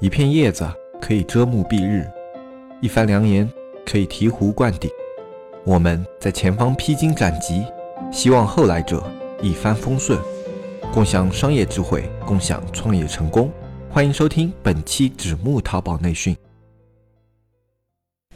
一片叶子可以遮目蔽日，一番良言可以醍醐灌顶。我们在前方披荆斩棘，希望后来者一帆风顺，共享商业智慧，共享创业成功。欢迎收听本期纸木淘宝内训。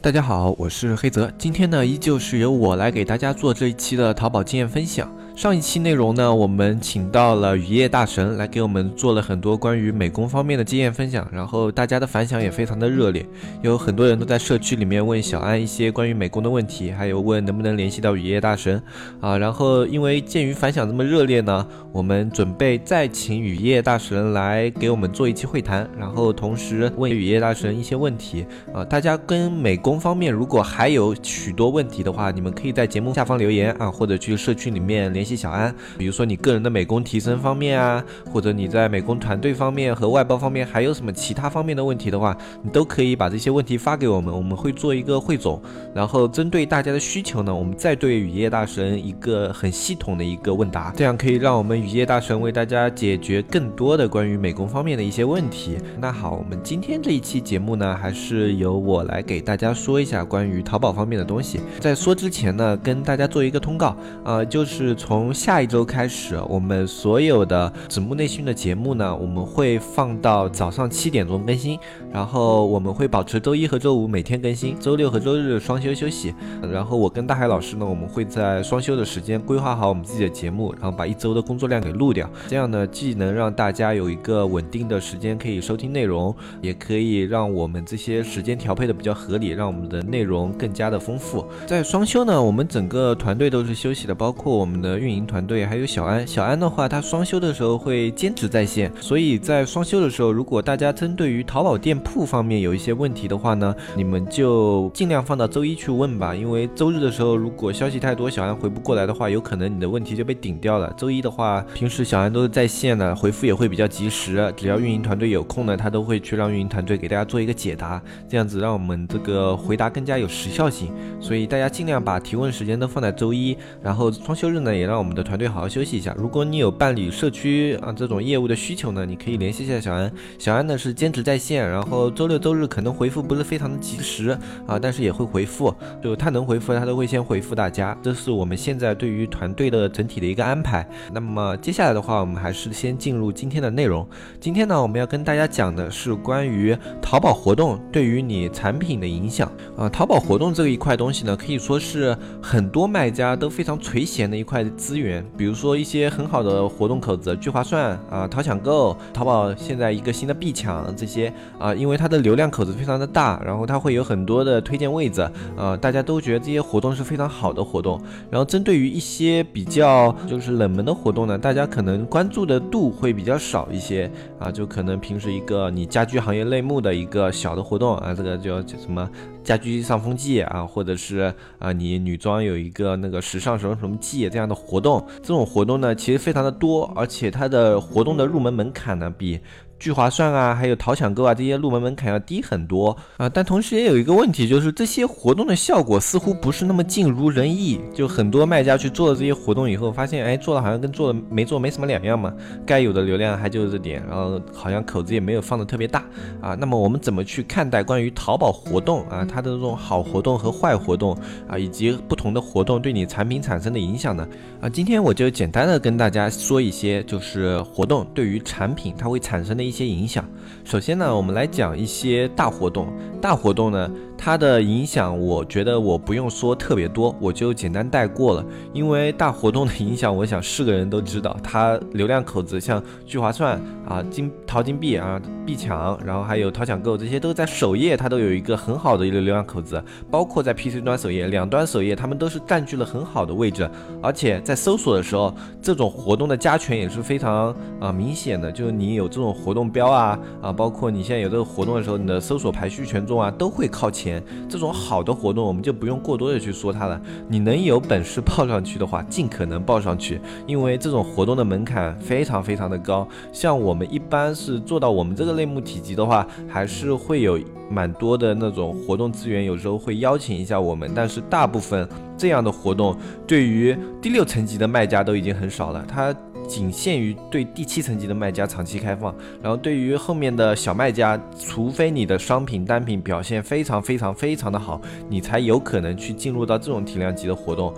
大家好，我是黑泽，今天呢依旧是由我来给大家做这一期的淘宝经验分享。上一期内容呢，我们请到了雨夜大神来给我们做了很多关于美工方面的经验分享，然后大家的反响也非常的热烈，有很多人都在社区里面问小安一些关于美工的问题，还有问能不能联系到雨夜大神啊。然后因为鉴于反响这么热烈呢，我们准备再请雨夜大神来给我们做一期会谈，然后同时问雨夜大神一些问题啊。大家跟美工方面如果还有许多问题的话，你们可以在节目下方留言啊，或者去社区里面联。联系小安，比如说你个人的美工提升方面啊，或者你在美工团队方面和外包方面还有什么其他方面的问题的话，你都可以把这些问题发给我们，我们会做一个汇总，然后针对大家的需求呢，我们再对雨夜大神一个很系统的一个问答，这样可以让我们雨夜大神为大家解决更多的关于美工方面的一些问题。那好，我们今天这一期节目呢，还是由我来给大家说一下关于淘宝方面的东西。在说之前呢，跟大家做一个通告啊，就是从从下一周开始，我们所有的子木内训的节目呢，我们会放到早上七点钟更新，然后我们会保持周一和周五每天更新，周六和周日双休休息。然后我跟大海老师呢，我们会在双休的时间规划好我们自己的节目，然后把一周的工作量给录掉。这样呢，既能让大家有一个稳定的时间可以收听内容，也可以让我们这些时间调配的比较合理，让我们的内容更加的丰富。在双休呢，我们整个团队都是休息的，包括我们的。运营团队还有小安，小安的话，他双休的时候会兼职在线，所以在双休的时候，如果大家针对于淘宝店铺方面有一些问题的话呢，你们就尽量放到周一去问吧，因为周日的时候如果消息太多，小安回不过来的话，有可能你的问题就被顶掉了。周一的话，平时小安都是在线的，回复也会比较及时，只要运营团队有空呢，他都会去让运营团队给大家做一个解答，这样子让我们这个回答更加有时效性。所以大家尽量把提问时间都放在周一，然后双休日呢也让。让我们的团队好好休息一下。如果你有办理社区啊这种业务的需求呢，你可以联系一下小安。小安呢是兼职在线，然后周六周日可能回复不是非常的及时啊，但是也会回复。就他能回复，他都会先回复大家。这是我们现在对于团队的整体的一个安排。那么接下来的话，我们还是先进入今天的内容。今天呢，我们要跟大家讲的是关于淘宝活动对于你产品的影响啊。淘宝活动这一块东西呢，可以说是很多卖家都非常垂涎的一块。资源，比如说一些很好的活动口子，聚划算啊，淘抢购，淘宝现在一个新的必抢这些啊，因为它的流量口子非常的大，然后它会有很多的推荐位置啊，大家都觉得这些活动是非常好的活动。然后针对于一些比较就是冷门的活动呢，大家可能关注的度会比较少一些啊，就可能平时一个你家居行业类目的一个小的活动啊，这个叫什么？家居上风季啊，或者是啊，你女装有一个那个时尚什么什么季这样的活动，这种活动呢，其实非常的多，而且它的活动的入门门槛呢，比。聚划算啊，还有淘抢购啊，这些入门门槛要低很多啊。但同时也有一个问题，就是这些活动的效果似乎不是那么尽如人意。就很多卖家去做了这些活动以后，发现哎，做的好像跟做了没做没什么两样嘛。该有的流量还就是这点，然后好像口子也没有放的特别大啊。那么我们怎么去看待关于淘宝活动啊，它的这种好活动和坏活动啊，以及不同的活动对你产品产生的影响呢？啊，今天我就简单的跟大家说一些，就是活动对于产品它会产生的一些影响。首先呢，我们来讲一些大活动。大活动呢。它的影响，我觉得我不用说特别多，我就简单带过了。因为大活动的影响，我想是个人都知道，它流量口子像聚划算啊、金淘金币啊、币抢，然后还有淘抢购，这些都在首页，它都有一个很好的一个流量口子。包括在 PC 端首页、两端首页，他们都是占据了很好的位置。而且在搜索的时候，这种活动的加权也是非常啊明显的，就是你有这种活动标啊啊，包括你现在有这个活动的时候，你的搜索排序权重啊都会靠前。这种好的活动，我们就不用过多的去说它了。你能有本事报上去的话，尽可能报上去，因为这种活动的门槛非常非常的高。像我们一般是做到我们这个类目体积的话，还是会有蛮多的那种活动资源，有时候会邀请一下我们。但是大部分这样的活动，对于第六层级的卖家都已经很少了。他仅限于对第七层级的卖家长期开放，然后对于后面的小卖家，除非你的商品单品表现非常非常非常的好，你才有可能去进入到这种体量级的活动。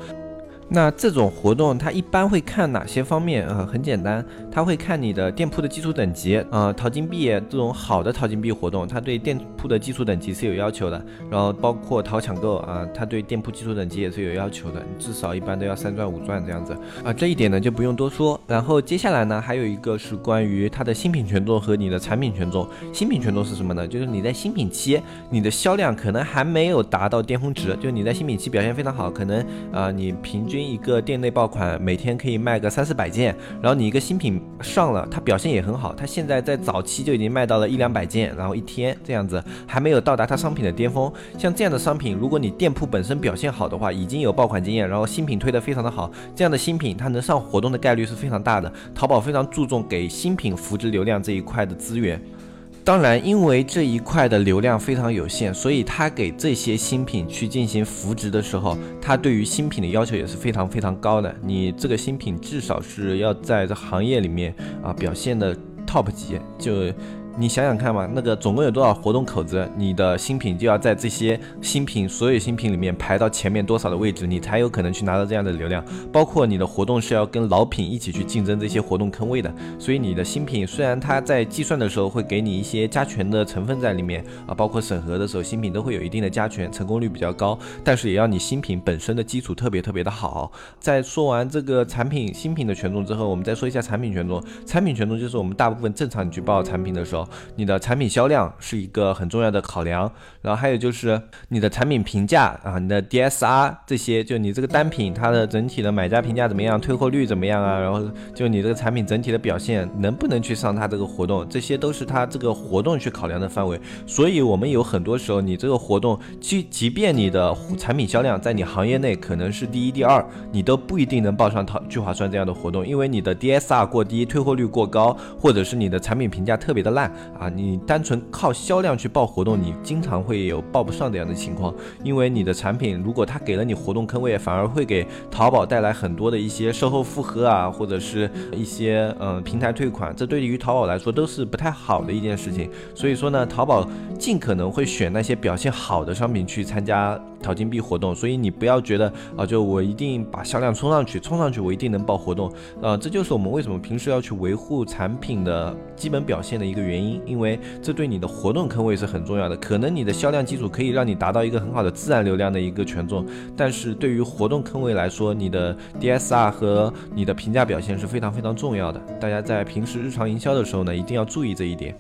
那这种活动它一般会看哪些方面啊？很简单，它会看你的店铺的基础等级啊，淘金币这种好的淘金币活动，它对店铺的基础等级是有要求的。然后包括淘抢购啊，它对店铺基础等级也是有要求的，至少一般都要三钻五钻这样子啊。这一点呢就不用多说。然后接下来呢还有一个是关于它的新品权重和你的产品权重。新品权重是什么呢？就是你在新品期你的销量可能还没有达到巅峰值，就你在新品期表现非常好，可能啊你平均。一个店内爆款每天可以卖个三四百件，然后你一个新品上了，它表现也很好，它现在在早期就已经卖到了一两百件，然后一天这样子还没有到达它商品的巅峰。像这样的商品，如果你店铺本身表现好的话，已经有爆款经验，然后新品推得非常的好，这样的新品它能上活动的概率是非常大的。淘宝非常注重给新品扶植流量这一块的资源。当然，因为这一块的流量非常有限，所以他给这些新品去进行扶植的时候，他对于新品的要求也是非常非常高的。你这个新品至少是要在这行业里面啊表现的 top 级，就。你想想看嘛，那个总共有多少活动口子？你的新品就要在这些新品所有新品里面排到前面多少的位置，你才有可能去拿到这样的流量。包括你的活动是要跟老品一起去竞争这些活动坑位的。所以你的新品虽然它在计算的时候会给你一些加权的成分在里面啊，包括审核的时候新品都会有一定的加权，成功率比较高。但是也要你新品本身的基础特别特别的好。在说完这个产品新品的权重之后，我们再说一下产品权重。产品权重就是我们大部分正常你去报产品的时候。你的产品销量是一个很重要的考量，然后还有就是你的产品评价啊，你的 DSR 这些，就你这个单品它的整体的买家评价怎么样，退货率怎么样啊？然后就你这个产品整体的表现能不能去上它这个活动，这些都是它这个活动去考量的范围。所以，我们有很多时候，你这个活动，即即便你的产品销量在你行业内可能是第一、第二，你都不一定能报上淘聚划算这样的活动，因为你的 DSR 过低，退货率过高，或者是你的产品评价特别的烂啊。你单纯靠销量去报活动，你经常会有报不上这样的情况，因为你的产品如果他给了你活动坑位，反而会给淘宝带来很多的一些售后复核啊，或者是一些嗯平台退款，这对于淘宝来说都是不太好的一件事情。所以说呢，淘宝尽可能会选那些表现好的商品去参加。淘金币活动，所以你不要觉得啊，就我一定把销量冲上去，冲上去我一定能报活动，呃，这就是我们为什么平时要去维护产品的基本表现的一个原因，因为这对你的活动坑位是很重要的。可能你的销量基础可以让你达到一个很好的自然流量的一个权重，但是对于活动坑位来说，你的 DSR 和你的评价表现是非常非常重要的。大家在平时日常营销的时候呢，一定要注意这一点。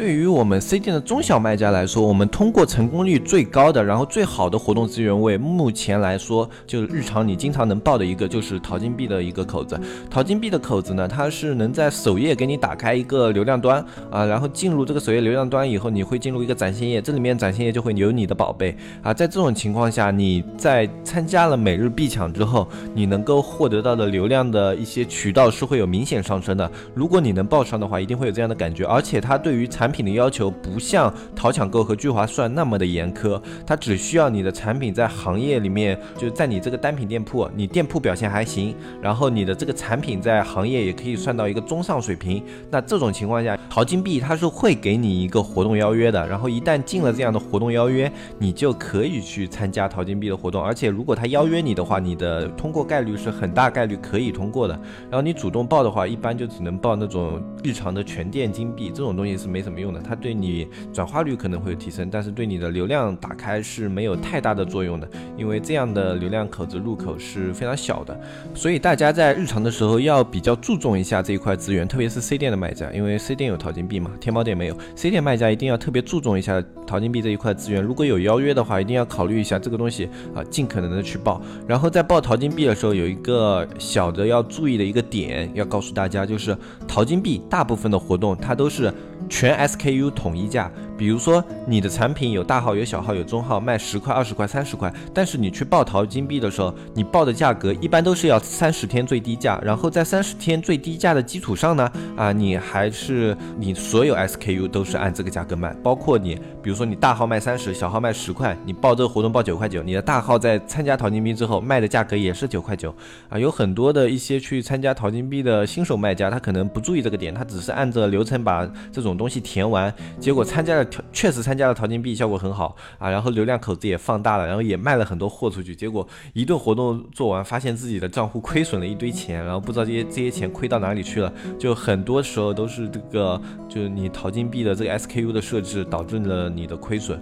对于我们 C 店的中小卖家来说，我们通过成功率最高的，然后最好的活动资源位，目前来说，就是日常你经常能报的一个，就是淘金币的一个口子。淘金币的口子呢，它是能在首页给你打开一个流量端啊，然后进入这个首页流量端以后，你会进入一个展现页，这里面展现页就会有你的宝贝啊。在这种情况下，你在参加了每日必抢之后，你能够获得到的流量的一些渠道是会有明显上升的。如果你能报上的话，一定会有这样的感觉，而且它对于产产品的要求不像淘抢购和聚划算那么的严苛，它只需要你的产品在行业里面，就在你这个单品店铺，你店铺表现还行，然后你的这个产品在行业也可以算到一个中上水平。那这种情况下，淘金币它是会给你一个活动邀约的，然后一旦进了这样的活动邀约，你就可以去参加淘金币的活动。而且如果他邀约你的话，你的通过概率是很大概率可以通过的。然后你主动报的话，一般就只能报那种日常的全店金币，这种东西是没什么。用的，它对你转化率可能会有提升，但是对你的流量打开是没有太大的作用的，因为这样的流量口子入口是非常小的，所以大家在日常的时候要比较注重一下这一块资源，特别是 C 店的卖家，因为 C 店有淘金币嘛，天猫店没有，C 店卖家一定要特别注重一下淘金币这一块资源，如果有邀约的话，一定要考虑一下这个东西啊，尽可能的去报，然后在报淘金币的时候，有一个小的要注意的一个点，要告诉大家，就是淘金币大部分的活动它都是全 S。SKU 统一价。比如说你的产品有大号、有小号、有中号，卖十块、二十块、三十块，但是你去报淘金币的时候，你报的价格一般都是要三十天最低价，然后在三十天最低价的基础上呢，啊，你还是你所有 SKU 都是按这个价格卖，包括你，比如说你大号卖三十，小号卖十块，你报这个活动报九块九，你的大号在参加淘金币之后卖的价格也是九块九，啊，有很多的一些去参加淘金币的新手卖家，他可能不注意这个点，他只是按着流程把这种东西填完，结果参加了。确实参加了淘金币，效果很好啊，然后流量口子也放大了，然后也卖了很多货出去。结果一顿活动做完，发现自己的账户亏损了一堆钱，然后不知道这些这些钱亏到哪里去了。就很多时候都是这个，就是你淘金币的这个 SKU 的设置导致了你的亏损。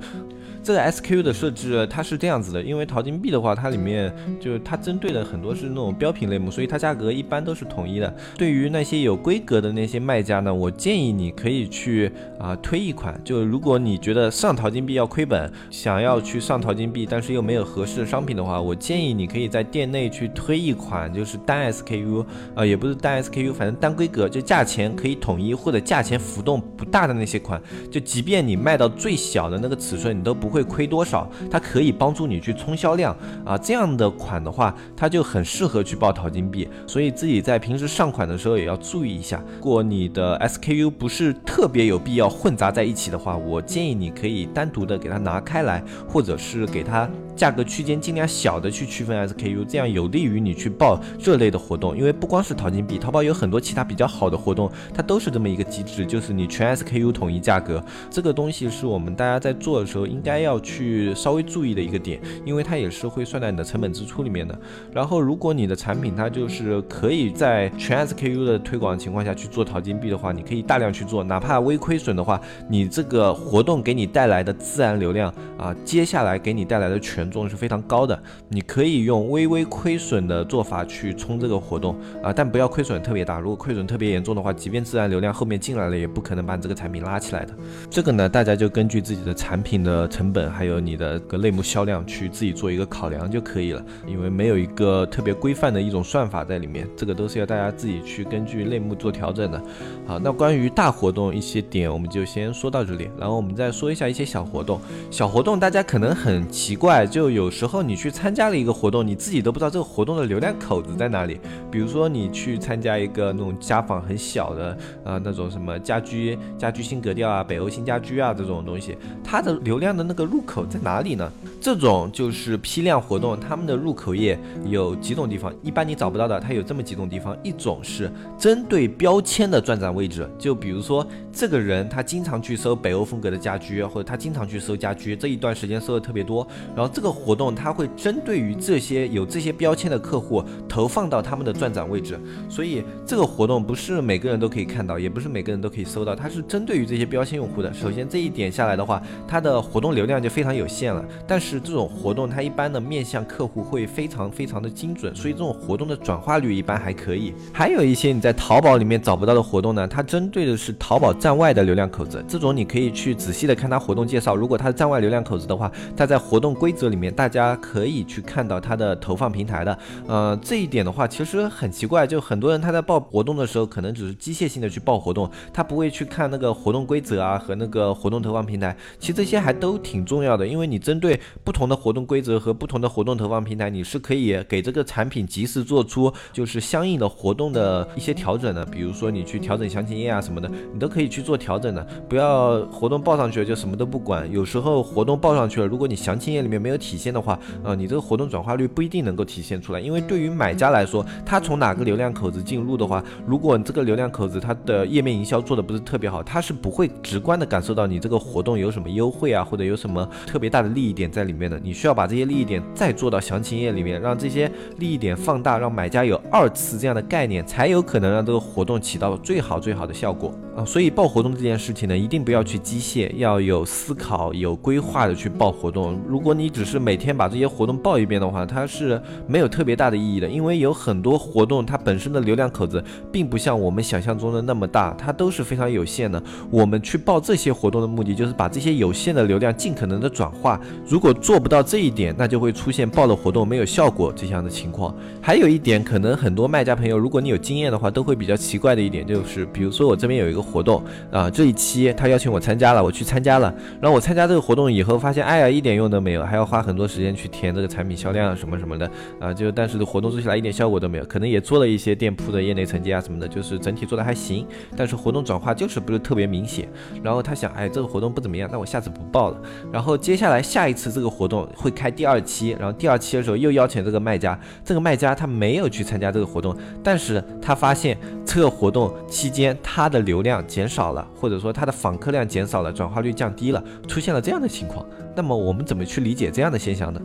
这个 SKU 的设置它是这样子的，因为淘金币的话，它里面就是它针对的很多是那种标品类目，所以它价格一般都是统一的。对于那些有规格的那些卖家呢，我建议你可以去啊推一款。就如果你觉得上淘金币要亏本，想要去上淘金币，但是又没有合适的商品的话，我建议你可以在店内去推一款，就是单 SKU，呃，也不是单 SKU，反正单规格，就价钱可以统一或者价钱浮动不大的那些款。就即便你卖到最小的那个尺寸，你都不会。会亏多少？它可以帮助你去冲销量啊，这样的款的话，它就很适合去报淘金币。所以自己在平时上款的时候也要注意一下。如果你的 SKU 不是特别有必要混杂在一起的话，我建议你可以单独的给它拿开来，或者是给它。价格区间尽量小的去区分 SKU，这样有利于你去报这类的活动。因为不光是淘金币，淘宝有很多其他比较好的活动，它都是这么一个机制，就是你全 SKU 统一价格。这个东西是我们大家在做的时候应该要去稍微注意的一个点，因为它也是会算在你的成本支出里面的。然后，如果你的产品它就是可以在全 SKU 的推广情况下去做淘金币的话，你可以大量去做，哪怕微亏损的话，你这个活动给你带来的自然流量啊，接下来给你带来的全全。重是非常高的，你可以用微微亏损的做法去冲这个活动啊，但不要亏损特别大。如果亏损特别严重的话，即便自然流量后面进来了，也不可能把你这个产品拉起来的。这个呢，大家就根据自己的产品的成本，还有你的个类目销量去自己做一个考量就可以了。因为没有一个特别规范的一种算法在里面，这个都是要大家自己去根据类目做调整的。好，那关于大活动一些点，我们就先说到这里，然后我们再说一下一些小活动。小活动大家可能很奇怪，就就有时候你去参加了一个活动，你自己都不知道这个活动的流量口子在哪里。比如说你去参加一个那种家纺很小的，呃，那种什么家居家居新格调啊、北欧新家居啊这种东西，它的流量的那个入口在哪里呢？这种就是批量活动，他们的入口页有几种地方，一般你找不到的，它有这么几种地方。一种是针对标签的转展位置，就比如说这个人他经常去搜北欧风格的家居，或者他经常去搜家居，这一段时间搜的特别多，然后这个。活动它会针对于这些有这些标签的客户投放到他们的转展位置，所以这个活动不是每个人都可以看到，也不是每个人都可以搜到，它是针对于这些标签用户的。首先这一点下来的话，它的活动流量就非常有限了。但是这种活动它一般的面向客户会非常非常的精准，所以这种活动的转化率一般还可以。还有一些你在淘宝里面找不到的活动呢，它针对的是淘宝站外的流量口子，这种你可以去仔细的看它活动介绍，如果它是站外流量口子的话，它在活动规则里。面大家可以去看到它的投放平台的，呃，这一点的话其实很奇怪，就很多人他在报活动的时候，可能只是机械性的去报活动，他不会去看那个活动规则啊和那个活动投放平台。其实这些还都挺重要的，因为你针对不同的活动规则和不同的活动投放平台，你是可以给这个产品及时做出就是相应的活动的一些调整的。比如说你去调整详情页啊什么的，你都可以去做调整的。不要活动报上去了就什么都不管，有时候活动报上去了，如果你详情页里面没有。体现的话，呃，你这个活动转化率不一定能够体现出来，因为对于买家来说，他从哪个流量口子进入的话，如果你这个流量口子它的页面营销做的不是特别好，他是不会直观的感受到你这个活动有什么优惠啊，或者有什么特别大的利益点在里面的。你需要把这些利益点再做到详情页里面，让这些利益点放大，让买家有二次这样的概念，才有可能让这个活动起到最好最好的效果啊。所以报活动这件事情呢，一定不要去机械，要有思考、有规划的去报活动。如果你只是是每天把这些活动报一遍的话，它是没有特别大的意义的，因为有很多活动它本身的流量口子并不像我们想象中的那么大，它都是非常有限的。我们去报这些活动的目的就是把这些有限的流量尽可能的转化。如果做不到这一点，那就会出现报了活动没有效果这样的情况。还有一点，可能很多卖家朋友，如果你有经验的话，都会比较奇怪的一点就是，比如说我这边有一个活动啊，这一期他邀请我参加了，我去参加了，然后我参加这个活动以后发现，哎呀，一点用都没有，还要花花很多时间去填这个产品销量什么什么的啊，就但是活动做起来一点效果都没有，可能也做了一些店铺的业内成绩啊什么的，就是整体做的还行，但是活动转化就是不是特别明显。然后他想，哎，这个活动不怎么样，那我下次不报了。然后接下来下一次这个活动会开第二期，然后第二期的时候又邀请这个卖家，这个卖家他没有去参加这个活动，但是他发现这个活动期间他的流量减少了，或者说他的访客量减少了，转化率降低了，出现了这样的情况。那么我们怎么去理解这样的现象呢？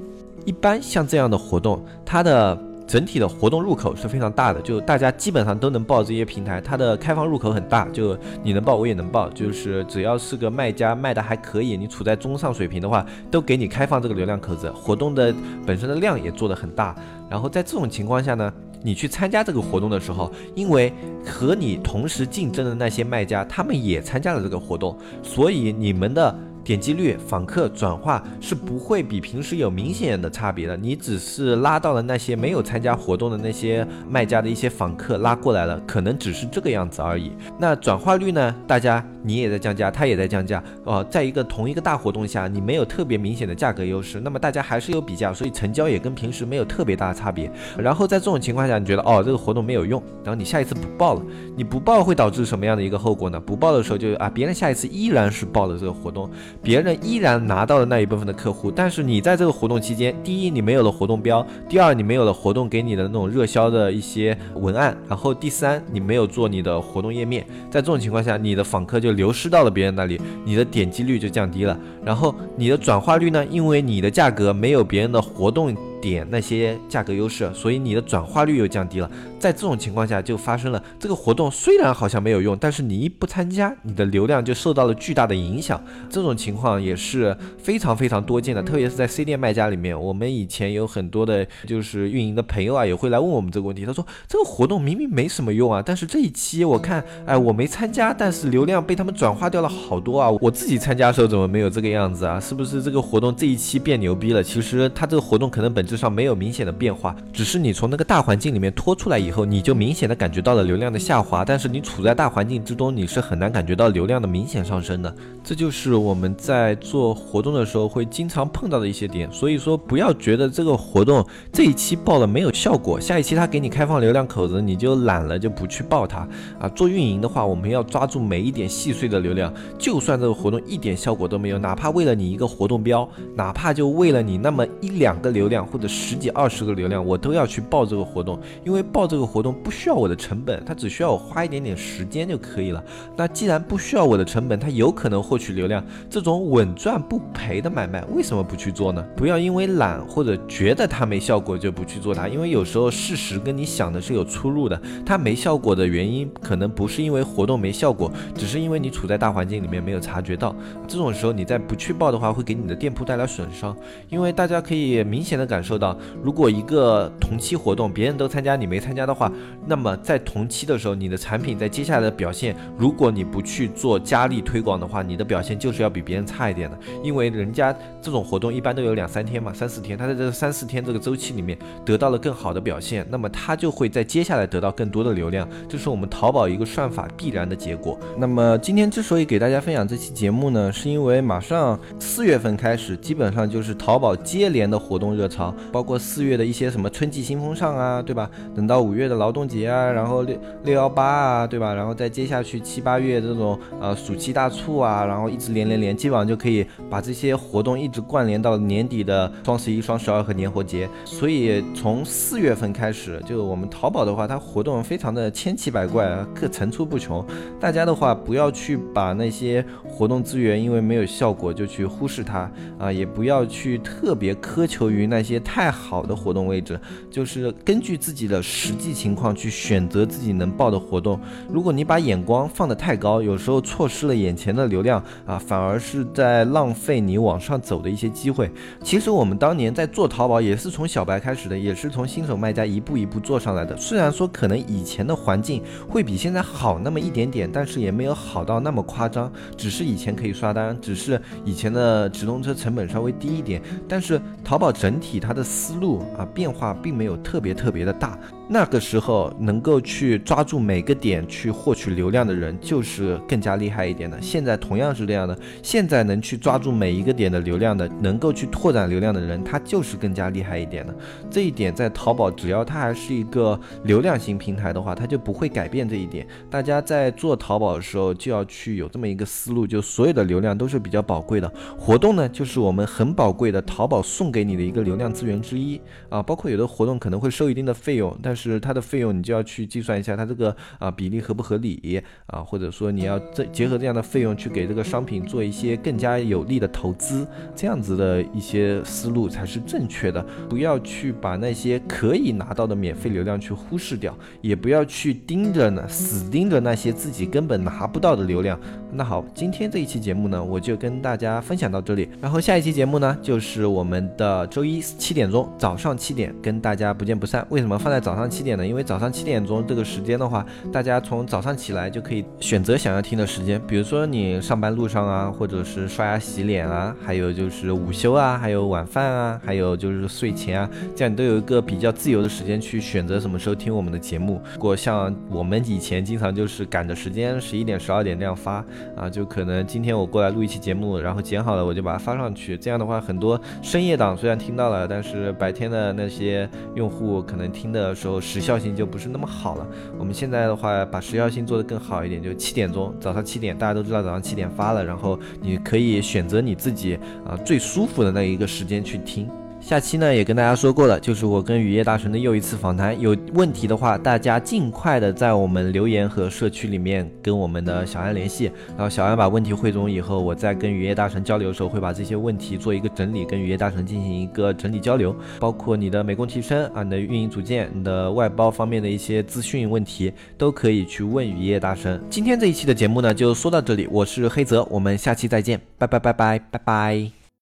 一般像这样的活动，它的整体的活动入口是非常大的，就大家基本上都能报这些平台，它的开放入口很大，就你能报我也能报，就是只要是个卖家卖的还可以，你处在中上水平的话，都给你开放这个流量口子，活动的本身的量也做得很大。然后在这种情况下呢，你去参加这个活动的时候，因为和你同时竞争的那些卖家，他们也参加了这个活动，所以你们的。点击率、访客转化是不会比平时有明显的差别的，你只是拉到了那些没有参加活动的那些卖家的一些访客拉过来了，可能只是这个样子而已。那转化率呢？大家你也在降价，他也在降价，哦，在一个同一个大活动下，你没有特别明显的价格优势，那么大家还是有比价，所以成交也跟平时没有特别大的差别。然后在这种情况下，你觉得哦这个活动没有用，然后你下一次不报了，你不报会导致什么样的一个后果呢？不报的时候就啊别人下一次依然是报的这个活动。别人依然拿到了那一部分的客户，但是你在这个活动期间，第一你没有了活动标，第二你没有了活动给你的那种热销的一些文案，然后第三你没有做你的活动页面，在这种情况下，你的访客就流失到了别人那里，你的点击率就降低了，然后你的转化率呢，因为你的价格没有别人的活动。点那些价格优势，所以你的转化率又降低了。在这种情况下，就发生了这个活动虽然好像没有用，但是你一不参加，你的流量就受到了巨大的影响。这种情况也是非常非常多见的，特别是在 C 店卖家里面。我们以前有很多的，就是运营的朋友啊，也会来问我们这个问题。他说这个活动明明没什么用啊，但是这一期我看，哎，我没参加，但是流量被他们转化掉了好多啊。我自己参加的时候怎么没有这个样子啊？是不是这个活动这一期变牛逼了？其实它这个活动可能本质。上没有明显的变化，只是你从那个大环境里面脱出来以后，你就明显的感觉到了流量的下滑。但是你处在大环境之中，你是很难感觉到流量的明显上升的。这就是我们在做活动的时候会经常碰到的一些点。所以说，不要觉得这个活动这一期报了没有效果，下一期他给你开放流量口子，你就懒了就不去报它啊。做运营的话，我们要抓住每一点细碎的流量，就算这个活动一点效果都没有，哪怕为了你一个活动标，哪怕就为了你那么一两个流量或。十几二十个流量，我都要去报这个活动，因为报这个活动不需要我的成本，它只需要我花一点点时间就可以了。那既然不需要我的成本，它有可能获取流量，这种稳赚不赔的买卖，为什么不去做呢？不要因为懒或者觉得它没效果就不去做它，因为有时候事实跟你想的是有出入的。它没效果的原因，可能不是因为活动没效果，只是因为你处在大环境里面没有察觉到。这种时候你再不去报的话，会给你的店铺带来损伤，因为大家可以明显的感受。到，如果一个同期活动别人都参加，你没参加的话，那么在同期的时候，你的产品在接下来的表现，如果你不去做加力推广的话，你的表现就是要比别人差一点的。因为人家这种活动一般都有两三天嘛，三四天，他在这三四天这个周期里面得到了更好的表现，那么他就会在接下来得到更多的流量，这是我们淘宝一个算法必然的结果。那么今天之所以给大家分享这期节目呢，是因为马上四月份开始，基本上就是淘宝接连的活动热潮。包括四月的一些什么春季新风尚啊，对吧？等到五月的劳动节啊，然后六六幺八啊，对吧？然后再接下去七八月这种呃暑期大促啊，然后一直连连连，基本上就可以把这些活动一直关联到年底的双十一、双十二和年货节。所以从四月份开始，就我们淘宝的话，它活动非常的千奇百怪啊，各层出不穷。大家的话不要去把那些活动资源因为没有效果就去忽视它啊，也不要去特别苛求于那些。太好的活动位置，就是根据自己的实际情况去选择自己能报的活动。如果你把眼光放得太高，有时候错失了眼前的流量啊，反而是在浪费你往上走的一些机会。其实我们当年在做淘宝也是从小白开始的，也是从新手卖家一步一步做上来的。虽然说可能以前的环境会比现在好那么一点点，但是也没有好到那么夸张。只是以前可以刷单，只是以前的直通车成本稍微低一点，但是淘宝整体它的思路啊变化并没有特别特别的大。那个时候能够去抓住每个点去获取流量的人，就是更加厉害一点的。现在同样是这样的，现在能去抓住每一个点的流量的，能够去拓展流量的人，他就是更加厉害一点的。这一点在淘宝，只要它还是一个流量型平台的话，它就不会改变这一点。大家在做淘宝的时候，就要去有这么一个思路，就所有的流量都是比较宝贵的，活动呢就是我们很宝贵的淘宝送给你的一个流量资源之一啊。包括有的活动可能会收一定的费用，但是它的费用你就要去计算一下，它这个啊比例合不合理啊，或者说你要这结合这样的费用去给这个商品做一些更加有利的投资，这样子的一些思路才是正确的。不要去把那些可以拿到的免费流量去忽视掉，也不要去盯着呢，死盯着那些自己根本拿不到的流量。那好，今天这一期节目呢，我就跟大家分享到这里。然后下一期节目呢，就是我们的周一七点钟，早上七点跟大家不见不散。为什么放在早上七点呢？因为早上七点钟这个时间的话，大家从早上起来就可以选择想要听的时间，比如说你上班路上啊，或者是刷牙洗脸啊，还有就是午休啊，还有晚饭啊，还有就是睡前啊，这样你都有一个比较自由的时间去选择什么时候听我们的节目。如果像我们以前经常就是赶着时间，十一点、十二点这样发啊，就可能今天我过来录一期节目，然后剪好了我就把它发上去。这样的话，很多深夜党虽然听到了，但是白天的那些用户可能听的时候时效。性就不是那么好了。我们现在的话，把时效性做得更好一点，就七点钟，早上七点，大家都知道早上七点发了，然后你可以选择你自己啊最舒服的那一个时间去听。下期呢也跟大家说过了，就是我跟雨夜大神的又一次访谈。有问题的话，大家尽快的在我们留言和社区里面跟我们的小安联系，然后小安把问题汇总以后，我在跟雨夜大神交流的时候，会把这些问题做一个整理，跟雨夜大神进行一个整理交流，包括你的美工提升啊，你的运营组件、你的外包方面的一些资讯问题，都可以去问雨夜大神。今天这一期的节目呢就说到这里，我是黑泽，我们下期再见，拜拜拜拜拜拜。